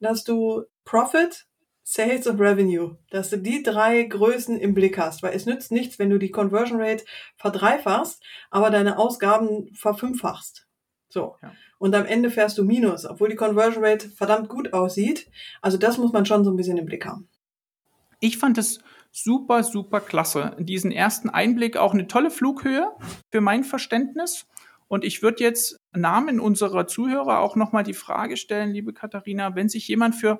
dass du Profit Sales und Revenue, dass du die drei Größen im Blick hast, weil es nützt nichts, wenn du die Conversion Rate verdreifachst, aber deine Ausgaben verfünffachst. So. Ja. Und am Ende fährst du Minus, obwohl die Conversion Rate verdammt gut aussieht. Also das muss man schon so ein bisschen im Blick haben. Ich fand es super, super klasse. Diesen ersten Einblick auch eine tolle Flughöhe für mein Verständnis. Und ich würde jetzt Namen unserer Zuhörer auch nochmal die Frage stellen, liebe Katharina, wenn sich jemand für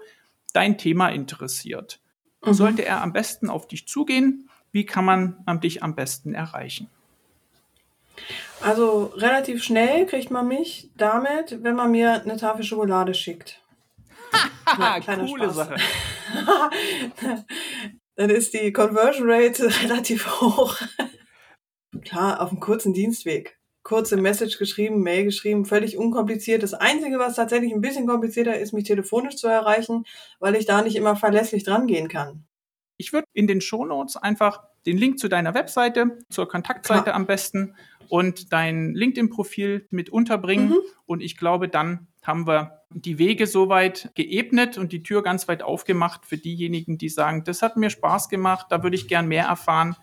dein Thema interessiert, mhm. sollte er am besten auf dich zugehen? Wie kann man dich am besten erreichen? Also relativ schnell kriegt man mich damit, wenn man mir eine Tafel Schokolade schickt. Coole Spaß. Sache. Dann ist die Conversion Rate relativ hoch. Klar, auf einem kurzen Dienstweg kurze Message geschrieben, Mail geschrieben, völlig unkompliziert. Das Einzige, was tatsächlich ein bisschen komplizierter ist, mich telefonisch zu erreichen, weil ich da nicht immer verlässlich dran gehen kann. Ich würde in den Shownotes einfach den Link zu deiner Webseite, zur Kontaktseite Klar. am besten und dein LinkedIn-Profil mit unterbringen. Mhm. Und ich glaube, dann haben wir die Wege soweit geebnet und die Tür ganz weit aufgemacht für diejenigen, die sagen, das hat mir Spaß gemacht, da würde ich gern mehr erfahren.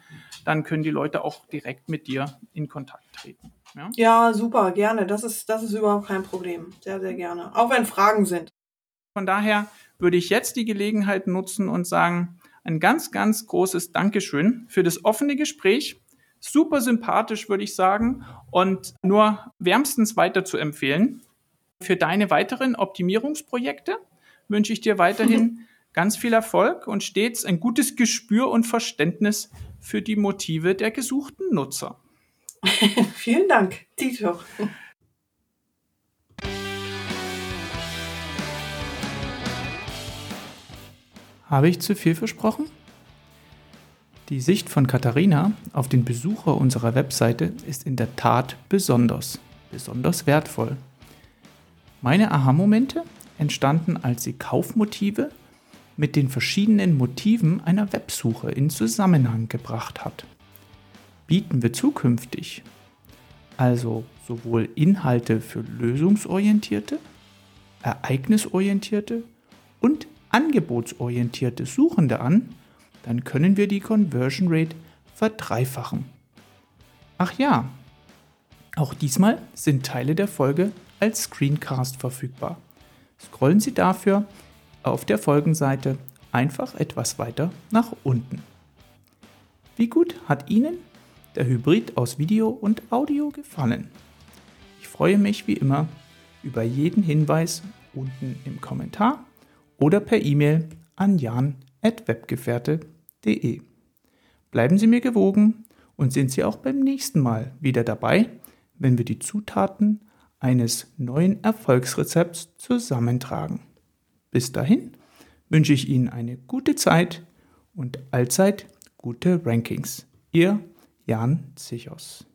Dann können die Leute auch direkt mit dir in Kontakt treten. Ja? ja, super, gerne. Das ist, das ist überhaupt kein Problem. Sehr, sehr gerne. Auch wenn Fragen sind. Von daher würde ich jetzt die Gelegenheit nutzen und sagen, ein ganz, ganz großes Dankeschön für das offene Gespräch. Super sympathisch, würde ich sagen, und nur wärmstens weiter zu empfehlen. Für deine weiteren Optimierungsprojekte wünsche ich dir weiterhin ganz viel Erfolg und stets ein gutes Gespür und Verständnis für die Motive der gesuchten Nutzer. Vielen Dank, Tito. Habe ich zu viel versprochen? Die Sicht von Katharina auf den Besucher unserer Webseite ist in der Tat besonders, besonders wertvoll. Meine Aha-Momente entstanden, als sie Kaufmotive mit den verschiedenen Motiven einer Websuche in Zusammenhang gebracht hat bieten wir zukünftig also sowohl Inhalte für lösungsorientierte, ereignisorientierte und angebotsorientierte Suchende an, dann können wir die Conversion Rate verdreifachen. Ach ja, auch diesmal sind Teile der Folge als Screencast verfügbar. Scrollen Sie dafür auf der Folgenseite einfach etwas weiter nach unten. Wie gut hat Ihnen der Hybrid aus Video und Audio gefallen? Ich freue mich wie immer über jeden Hinweis unten im Kommentar oder per E-Mail an jan.webgefährte.de. Bleiben Sie mir gewogen und sind Sie auch beim nächsten Mal wieder dabei, wenn wir die Zutaten eines neuen Erfolgsrezepts zusammentragen. Bis dahin wünsche ich Ihnen eine gute Zeit und allzeit gute Rankings. Ihr Jan Zichos.